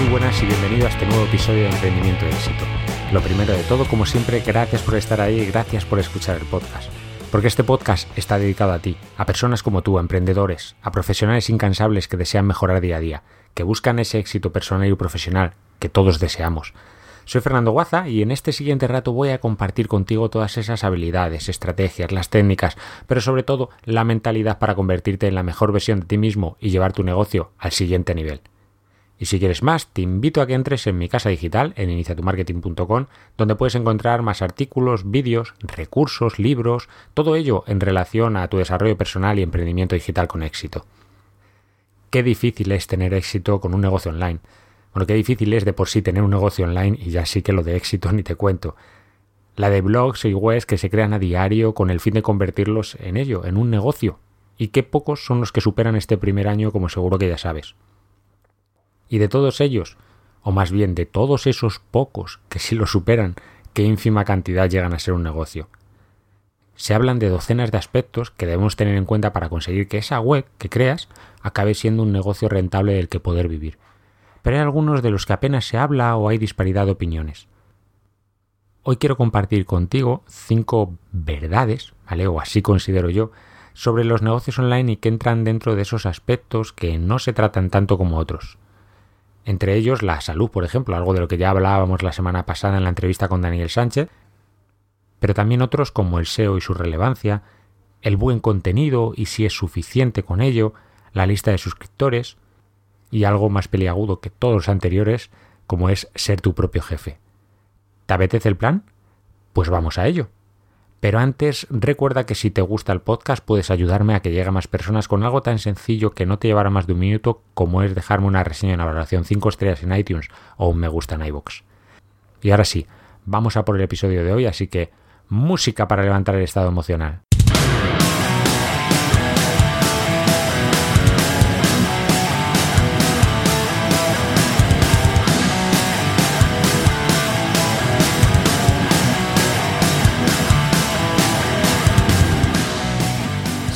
Muy buenas y bienvenido a este nuevo episodio de Emprendimiento de Éxito. Lo primero de todo, como siempre, gracias por estar ahí y gracias por escuchar el podcast. Porque este podcast está dedicado a ti, a personas como tú, a emprendedores, a profesionales incansables que desean mejorar día a día, que buscan ese éxito personal y profesional que todos deseamos. Soy Fernando Guaza y en este siguiente rato voy a compartir contigo todas esas habilidades, estrategias, las técnicas, pero sobre todo la mentalidad para convertirte en la mejor versión de ti mismo y llevar tu negocio al siguiente nivel. Y si quieres más, te invito a que entres en mi casa digital en iniciatumarketing.com, donde puedes encontrar más artículos, vídeos, recursos, libros, todo ello en relación a tu desarrollo personal y emprendimiento digital con éxito. Qué difícil es tener éxito con un negocio online. Bueno, qué difícil es de por sí tener un negocio online y ya sí que lo de éxito ni te cuento. La de blogs y webs que se crean a diario con el fin de convertirlos en ello, en un negocio. Y qué pocos son los que superan este primer año como seguro que ya sabes. Y de todos ellos, o más bien de todos esos pocos que sí lo superan, qué ínfima cantidad llegan a ser un negocio. Se hablan de docenas de aspectos que debemos tener en cuenta para conseguir que esa web que creas acabe siendo un negocio rentable del que poder vivir. Pero hay algunos de los que apenas se habla o hay disparidad de opiniones. Hoy quiero compartir contigo cinco verdades. O así considero yo, sobre los negocios online y que entran dentro de esos aspectos que no se tratan tanto como otros entre ellos la salud, por ejemplo, algo de lo que ya hablábamos la semana pasada en la entrevista con Daniel Sánchez, pero también otros como el SEO y su relevancia, el buen contenido y si es suficiente con ello, la lista de suscriptores y algo más peliagudo que todos los anteriores, como es ser tu propio jefe. ¿Te apetece el plan? Pues vamos a ello. Pero antes, recuerda que si te gusta el podcast puedes ayudarme a que llegue a más personas con algo tan sencillo que no te llevará más de un minuto como es dejarme una reseña en la valoración 5 estrellas en iTunes o un me gusta en iVoox. Y ahora sí, vamos a por el episodio de hoy, así que música para levantar el estado emocional.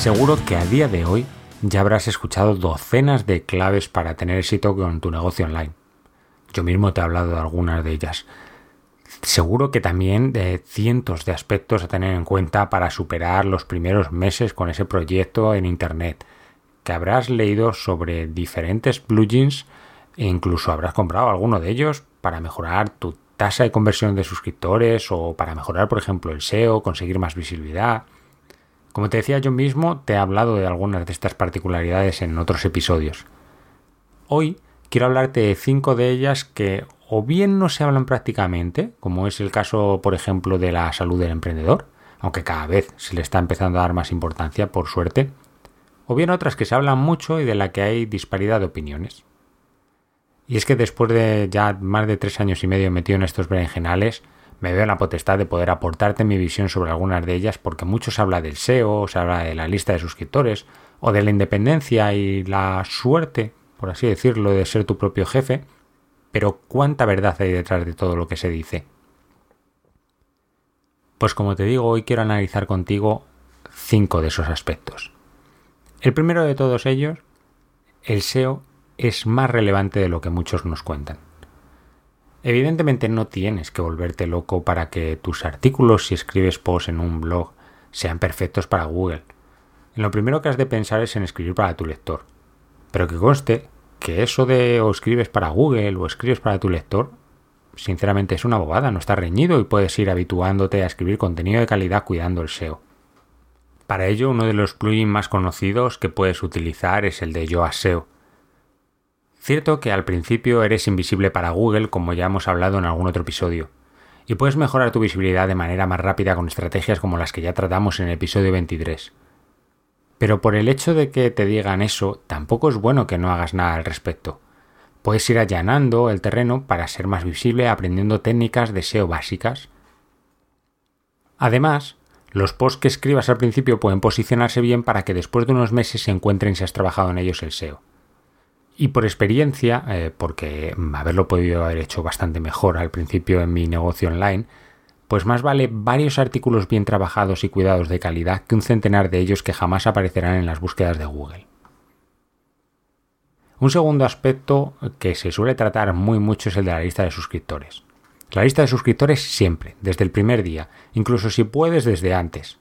Seguro que a día de hoy ya habrás escuchado docenas de claves para tener éxito con tu negocio online. Yo mismo te he hablado de algunas de ellas. Seguro que también de cientos de aspectos a tener en cuenta para superar los primeros meses con ese proyecto en Internet. Que habrás leído sobre diferentes plugins e incluso habrás comprado alguno de ellos para mejorar tu tasa de conversión de suscriptores o para mejorar, por ejemplo, el SEO, conseguir más visibilidad. Como te decía yo mismo, te he hablado de algunas de estas particularidades en otros episodios. Hoy quiero hablarte de cinco de ellas que o bien no se hablan prácticamente, como es el caso, por ejemplo, de la salud del emprendedor, aunque cada vez se le está empezando a dar más importancia, por suerte, o bien otras que se hablan mucho y de la que hay disparidad de opiniones. Y es que después de ya más de tres años y medio metido en estos berenjenales, me veo en la potestad de poder aportarte mi visión sobre algunas de ellas porque mucho se habla del SEO, se habla de la lista de suscriptores o de la independencia y la suerte, por así decirlo, de ser tu propio jefe, pero ¿cuánta verdad hay detrás de todo lo que se dice? Pues como te digo, hoy quiero analizar contigo cinco de esos aspectos. El primero de todos ellos, el SEO es más relevante de lo que muchos nos cuentan. Evidentemente no tienes que volverte loco para que tus artículos si escribes posts en un blog sean perfectos para Google. Lo primero que has de pensar es en escribir para tu lector. Pero que conste que eso de o escribes para Google o escribes para tu lector, sinceramente es una bobada, no está reñido y puedes ir habituándote a escribir contenido de calidad cuidando el SEO. Para ello, uno de los plugins más conocidos que puedes utilizar es el de Yoast SEO. Cierto que al principio eres invisible para Google, como ya hemos hablado en algún otro episodio, y puedes mejorar tu visibilidad de manera más rápida con estrategias como las que ya tratamos en el episodio 23. Pero por el hecho de que te digan eso, tampoco es bueno que no hagas nada al respecto. Puedes ir allanando el terreno para ser más visible aprendiendo técnicas de SEO básicas. Además, los posts que escribas al principio pueden posicionarse bien para que después de unos meses se encuentren si has trabajado en ellos el SEO. Y por experiencia, eh, porque haberlo podido haber hecho bastante mejor al principio en mi negocio online, pues más vale varios artículos bien trabajados y cuidados de calidad que un centenar de ellos que jamás aparecerán en las búsquedas de Google. Un segundo aspecto que se suele tratar muy mucho es el de la lista de suscriptores. La lista de suscriptores siempre, desde el primer día, incluso si puedes desde antes.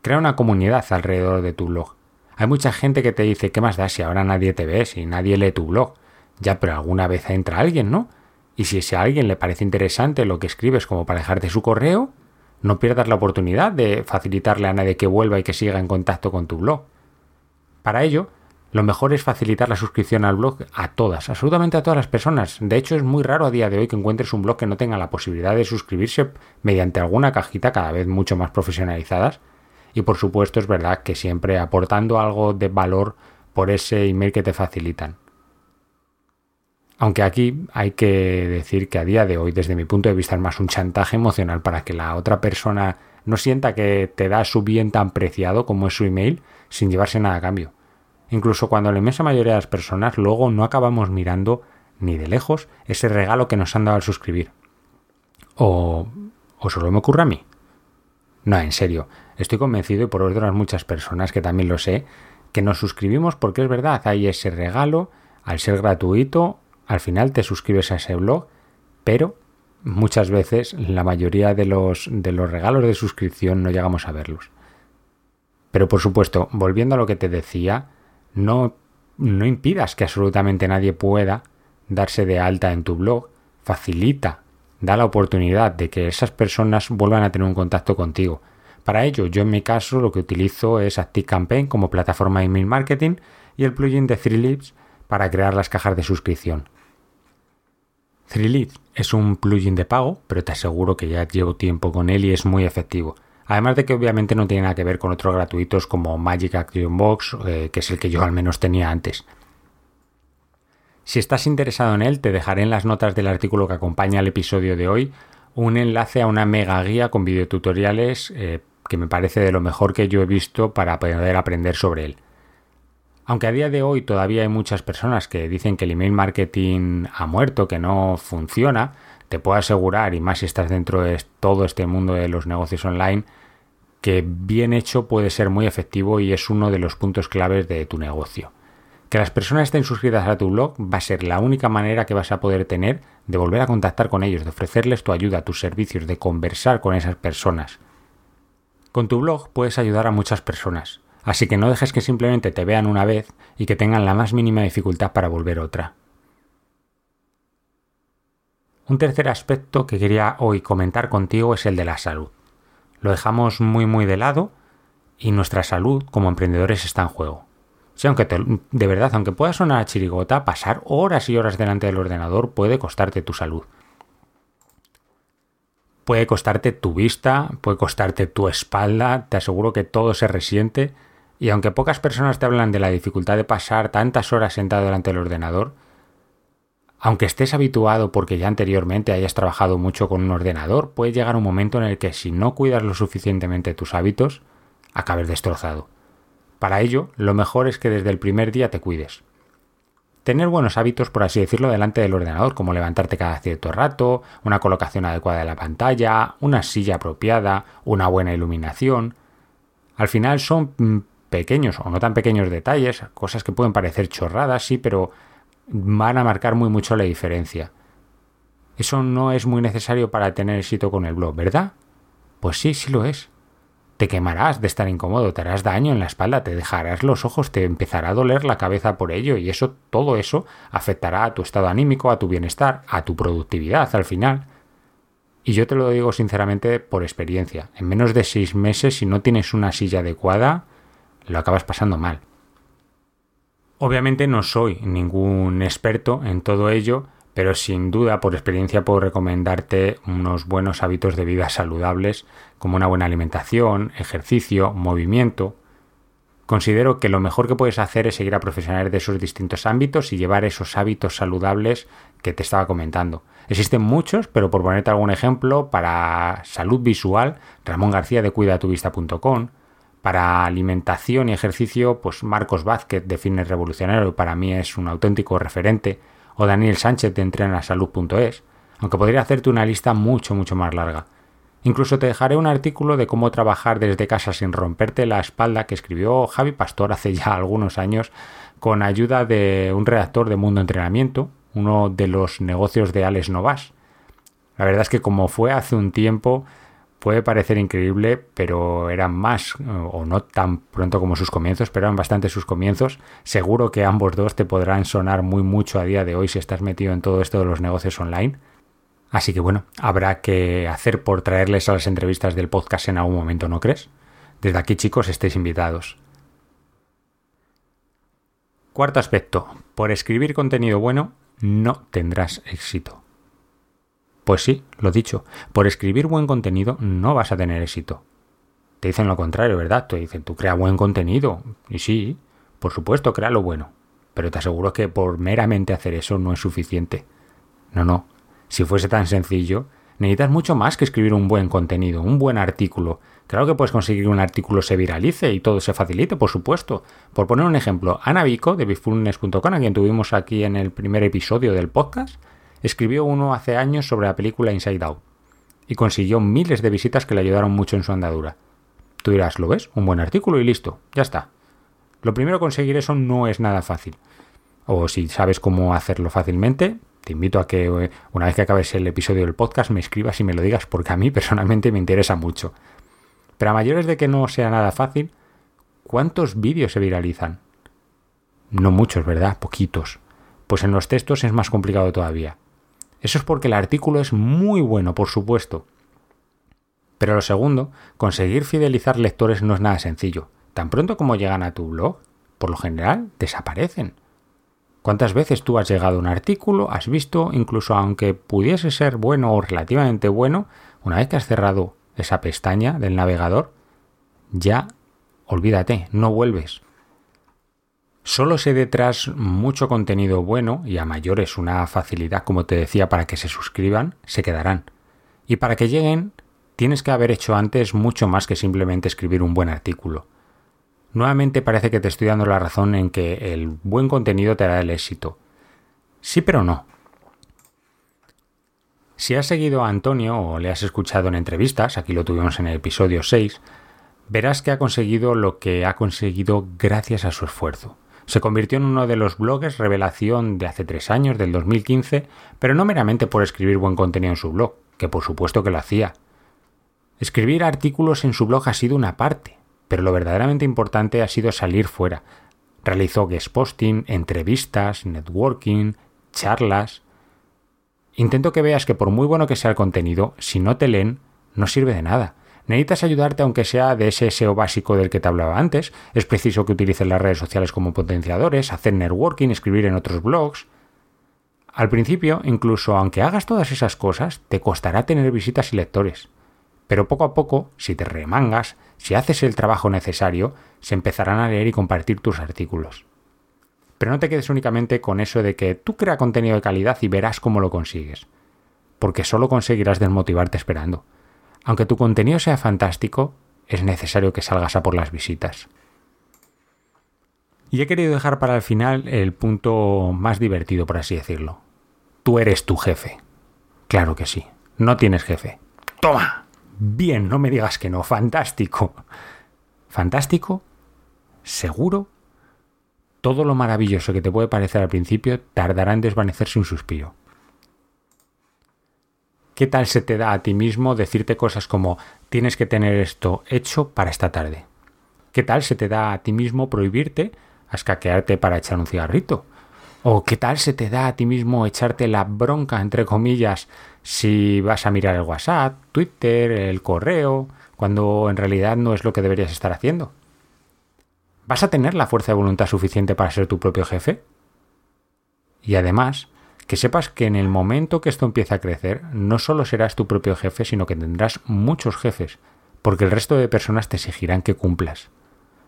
Crea una comunidad alrededor de tu blog. Hay mucha gente que te dice, ¿qué más da si ahora nadie te ve, si nadie lee tu blog? Ya, pero alguna vez entra alguien, ¿no? Y si a alguien le parece interesante lo que escribes como para dejarte su correo, no pierdas la oportunidad de facilitarle a nadie que vuelva y que siga en contacto con tu blog. Para ello, lo mejor es facilitar la suscripción al blog a todas, absolutamente a todas las personas. De hecho, es muy raro a día de hoy que encuentres un blog que no tenga la posibilidad de suscribirse mediante alguna cajita cada vez mucho más profesionalizadas. Y por supuesto es verdad que siempre aportando algo de valor por ese email que te facilitan. Aunque aquí hay que decir que a día de hoy, desde mi punto de vista, es más un chantaje emocional para que la otra persona no sienta que te da su bien tan preciado como es su email sin llevarse nada a cambio. Incluso cuando la inmensa mayoría de las personas luego no acabamos mirando ni de lejos ese regalo que nos han dado al suscribir. O, o solo me ocurre a mí. No, en serio, estoy convencido y por otras muchas personas que también lo sé, que nos suscribimos porque es verdad, hay ese regalo, al ser gratuito, al final te suscribes a ese blog, pero muchas veces la mayoría de los, de los regalos de suscripción no llegamos a verlos. Pero por supuesto, volviendo a lo que te decía, no, no impidas que absolutamente nadie pueda darse de alta en tu blog, facilita, da la oportunidad de que esas personas vuelvan a tener un contacto contigo. Para ello, yo en mi caso lo que utilizo es ActiveCampaign como plataforma de email marketing y el plugin de ThreeLips para crear las cajas de suscripción. ThreeLips es un plugin de pago, pero te aseguro que ya llevo tiempo con él y es muy efectivo. Además de que obviamente no tiene nada que ver con otros gratuitos como Magic Action Box, eh, que es el que yo al menos tenía antes. Si estás interesado en él, te dejaré en las notas del artículo que acompaña el episodio de hoy un enlace a una mega guía con videotutoriales eh, que me parece de lo mejor que yo he visto para poder aprender sobre él. Aunque a día de hoy todavía hay muchas personas que dicen que el email marketing ha muerto, que no funciona, te puedo asegurar, y más si estás dentro de todo este mundo de los negocios online, que bien hecho puede ser muy efectivo y es uno de los puntos claves de tu negocio. Que las personas estén suscritas a tu blog va a ser la única manera que vas a poder tener de volver a contactar con ellos, de ofrecerles tu ayuda, tus servicios, de conversar con esas personas. Con tu blog puedes ayudar a muchas personas, así que no dejes que simplemente te vean una vez y que tengan la más mínima dificultad para volver otra. Un tercer aspecto que quería hoy comentar contigo es el de la salud. Lo dejamos muy muy de lado y nuestra salud como emprendedores está en juego. Sí, aunque de verdad, aunque pueda sonar a chirigota, pasar horas y horas delante del ordenador puede costarte tu salud. Puede costarte tu vista, puede costarte tu espalda, te aseguro que todo se resiente. Y aunque pocas personas te hablan de la dificultad de pasar tantas horas sentado delante del ordenador, aunque estés habituado porque ya anteriormente hayas trabajado mucho con un ordenador, puede llegar un momento en el que si no cuidas lo suficientemente tus hábitos, acabes destrozado. Para ello, lo mejor es que desde el primer día te cuides. Tener buenos hábitos, por así decirlo, delante del ordenador, como levantarte cada cierto rato, una colocación adecuada de la pantalla, una silla apropiada, una buena iluminación. Al final son mm, pequeños o no tan pequeños detalles, cosas que pueden parecer chorradas, sí, pero van a marcar muy mucho la diferencia. Eso no es muy necesario para tener éxito con el blog, ¿verdad? Pues sí, sí lo es. Te quemarás de estar incómodo, te harás daño en la espalda, te dejarás los ojos, te empezará a doler la cabeza por ello y eso, todo eso afectará a tu estado anímico, a tu bienestar, a tu productividad al final. Y yo te lo digo sinceramente por experiencia. En menos de seis meses, si no tienes una silla adecuada, lo acabas pasando mal. Obviamente no soy ningún experto en todo ello, pero sin duda por experiencia puedo recomendarte unos buenos hábitos de vida saludables como una buena alimentación, ejercicio, movimiento. Considero que lo mejor que puedes hacer es seguir a profesionales de esos distintos ámbitos y llevar esos hábitos saludables que te estaba comentando. Existen muchos, pero por ponerte algún ejemplo, para salud visual, Ramón García de cuidatuvista.com, para alimentación y ejercicio, pues Marcos Vázquez de Fitness Revolucionario para mí es un auténtico referente, o Daniel Sánchez de entrenasalud.es, aunque podría hacerte una lista mucho, mucho más larga. Incluso te dejaré un artículo de cómo trabajar desde casa sin romperte la espalda que escribió Javi Pastor hace ya algunos años con ayuda de un redactor de Mundo Entrenamiento, uno de los negocios de Alex Novas. La verdad es que como fue hace un tiempo, puede parecer increíble, pero eran más, o no tan pronto como sus comienzos, pero eran bastante sus comienzos. Seguro que ambos dos te podrán sonar muy mucho a día de hoy si estás metido en todo esto de los negocios online. Así que bueno, habrá que hacer por traerles a las entrevistas del podcast en algún momento, ¿no crees? Desde aquí, chicos, estéis invitados. Cuarto aspecto. Por escribir contenido bueno, no tendrás éxito. Pues sí, lo dicho, por escribir buen contenido no vas a tener éxito. Te dicen lo contrario, ¿verdad? Te dicen, tú crea buen contenido. Y sí, por supuesto, crea lo bueno. Pero te aseguro que por meramente hacer eso no es suficiente. No, no. Si fuese tan sencillo, necesitas mucho más que escribir un buen contenido, un buen artículo. Claro que puedes conseguir que un artículo se viralice y todo se facilite, por supuesto. Por poner un ejemplo, Ana Vico de bifulness.com, a quien tuvimos aquí en el primer episodio del podcast, escribió uno hace años sobre la película Inside Out y consiguió miles de visitas que le ayudaron mucho en su andadura. Tú dirás, ¿lo ves? Un buen artículo y listo, ya está. Lo primero conseguir eso no es nada fácil. O si sabes cómo hacerlo fácilmente, te invito a que eh, una vez que acabes el episodio del podcast me escribas y me lo digas porque a mí personalmente me interesa mucho. Pero a mayores de que no sea nada fácil, ¿cuántos vídeos se viralizan? No muchos, ¿verdad? Poquitos. Pues en los textos es más complicado todavía. Eso es porque el artículo es muy bueno, por supuesto. Pero lo segundo, conseguir fidelizar lectores no es nada sencillo. Tan pronto como llegan a tu blog, por lo general, desaparecen. ¿Cuántas veces tú has llegado a un artículo, has visto, incluso aunque pudiese ser bueno o relativamente bueno, una vez que has cerrado esa pestaña del navegador, ya olvídate, no vuelves. Solo sé detrás mucho contenido bueno y a mayores una facilidad, como te decía, para que se suscriban, se quedarán. Y para que lleguen, tienes que haber hecho antes mucho más que simplemente escribir un buen artículo. Nuevamente parece que te estoy dando la razón en que el buen contenido te hará el éxito. Sí, pero no. Si has seguido a Antonio o le has escuchado en entrevistas, aquí lo tuvimos en el episodio 6, verás que ha conseguido lo que ha conseguido gracias a su esfuerzo. Se convirtió en uno de los blogs revelación de hace tres años, del 2015, pero no meramente por escribir buen contenido en su blog, que por supuesto que lo hacía. Escribir artículos en su blog ha sido una parte, pero lo verdaderamente importante ha sido salir fuera. Realizó guest posting, entrevistas, networking, charlas. Intento que veas que por muy bueno que sea el contenido, si no te leen, no sirve de nada. Necesitas ayudarte aunque sea de ese SEO básico del que te hablaba antes. Es preciso que utilices las redes sociales como potenciadores, hacer networking, escribir en otros blogs. Al principio, incluso aunque hagas todas esas cosas, te costará tener visitas y lectores. Pero poco a poco, si te remangas, si haces el trabajo necesario, se empezarán a leer y compartir tus artículos. Pero no te quedes únicamente con eso de que tú crea contenido de calidad y verás cómo lo consigues. Porque solo conseguirás desmotivarte esperando. Aunque tu contenido sea fantástico, es necesario que salgas a por las visitas. Y he querido dejar para el final el punto más divertido, por así decirlo. Tú eres tu jefe. Claro que sí. No tienes jefe. ¡Toma! Bien, no me digas que no. Fantástico. ¿Fantástico? ¿Seguro? Todo lo maravilloso que te puede parecer al principio tardará en desvanecerse un suspiro. ¿Qué tal se te da a ti mismo decirte cosas como tienes que tener esto hecho para esta tarde? ¿Qué tal se te da a ti mismo prohibirte escaquearte para echar un cigarrito? ¿O qué tal se te da a ti mismo echarte la bronca, entre comillas, si vas a mirar el WhatsApp, Twitter, el correo, cuando en realidad no es lo que deberías estar haciendo? ¿Vas a tener la fuerza de voluntad suficiente para ser tu propio jefe? Y además, que sepas que en el momento que esto empiece a crecer, no solo serás tu propio jefe, sino que tendrás muchos jefes, porque el resto de personas te exigirán que cumplas.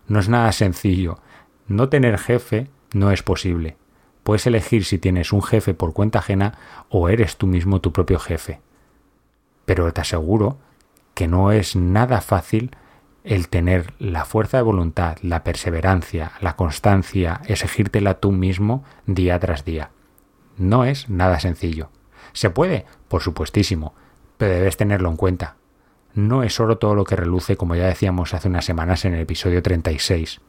No es nada sencillo. No tener jefe no es posible. Puedes elegir si tienes un jefe por cuenta ajena o eres tú mismo tu propio jefe. Pero te aseguro que no es nada fácil el tener la fuerza de voluntad, la perseverancia, la constancia, exigírtela tú mismo día tras día. No es nada sencillo. ¿Se puede? Por supuestísimo, pero debes tenerlo en cuenta. No es oro todo lo que reluce, como ya decíamos hace unas semanas en el episodio 36.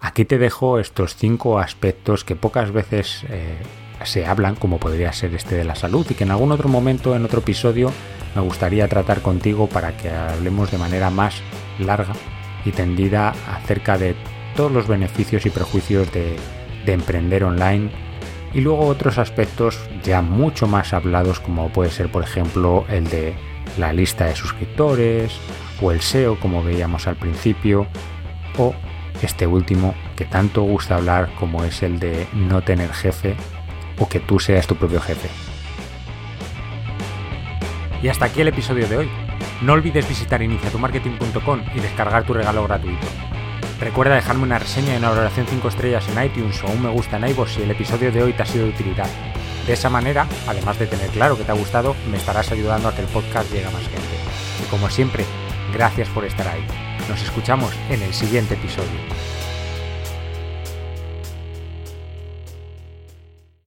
Aquí te dejo estos cinco aspectos que pocas veces eh, se hablan, como podría ser este de la salud, y que en algún otro momento, en otro episodio, me gustaría tratar contigo para que hablemos de manera más larga y tendida acerca de todos los beneficios y prejuicios de, de emprender online y luego otros aspectos ya mucho más hablados como puede ser por ejemplo el de la lista de suscriptores o el SEO como veíamos al principio o este último que tanto gusta hablar como es el de no tener jefe o que tú seas tu propio jefe. Y hasta aquí el episodio de hoy. No olvides visitar iniciatumarketing.com y descargar tu regalo gratuito. Recuerda dejarme una reseña y una valoración 5 estrellas en iTunes o un me gusta en iVoox si el episodio de hoy te ha sido de utilidad. De esa manera, además de tener claro que te ha gustado, me estarás ayudando a que el podcast llegue a más gente. Y como siempre, gracias por estar ahí. Nos escuchamos en el siguiente episodio.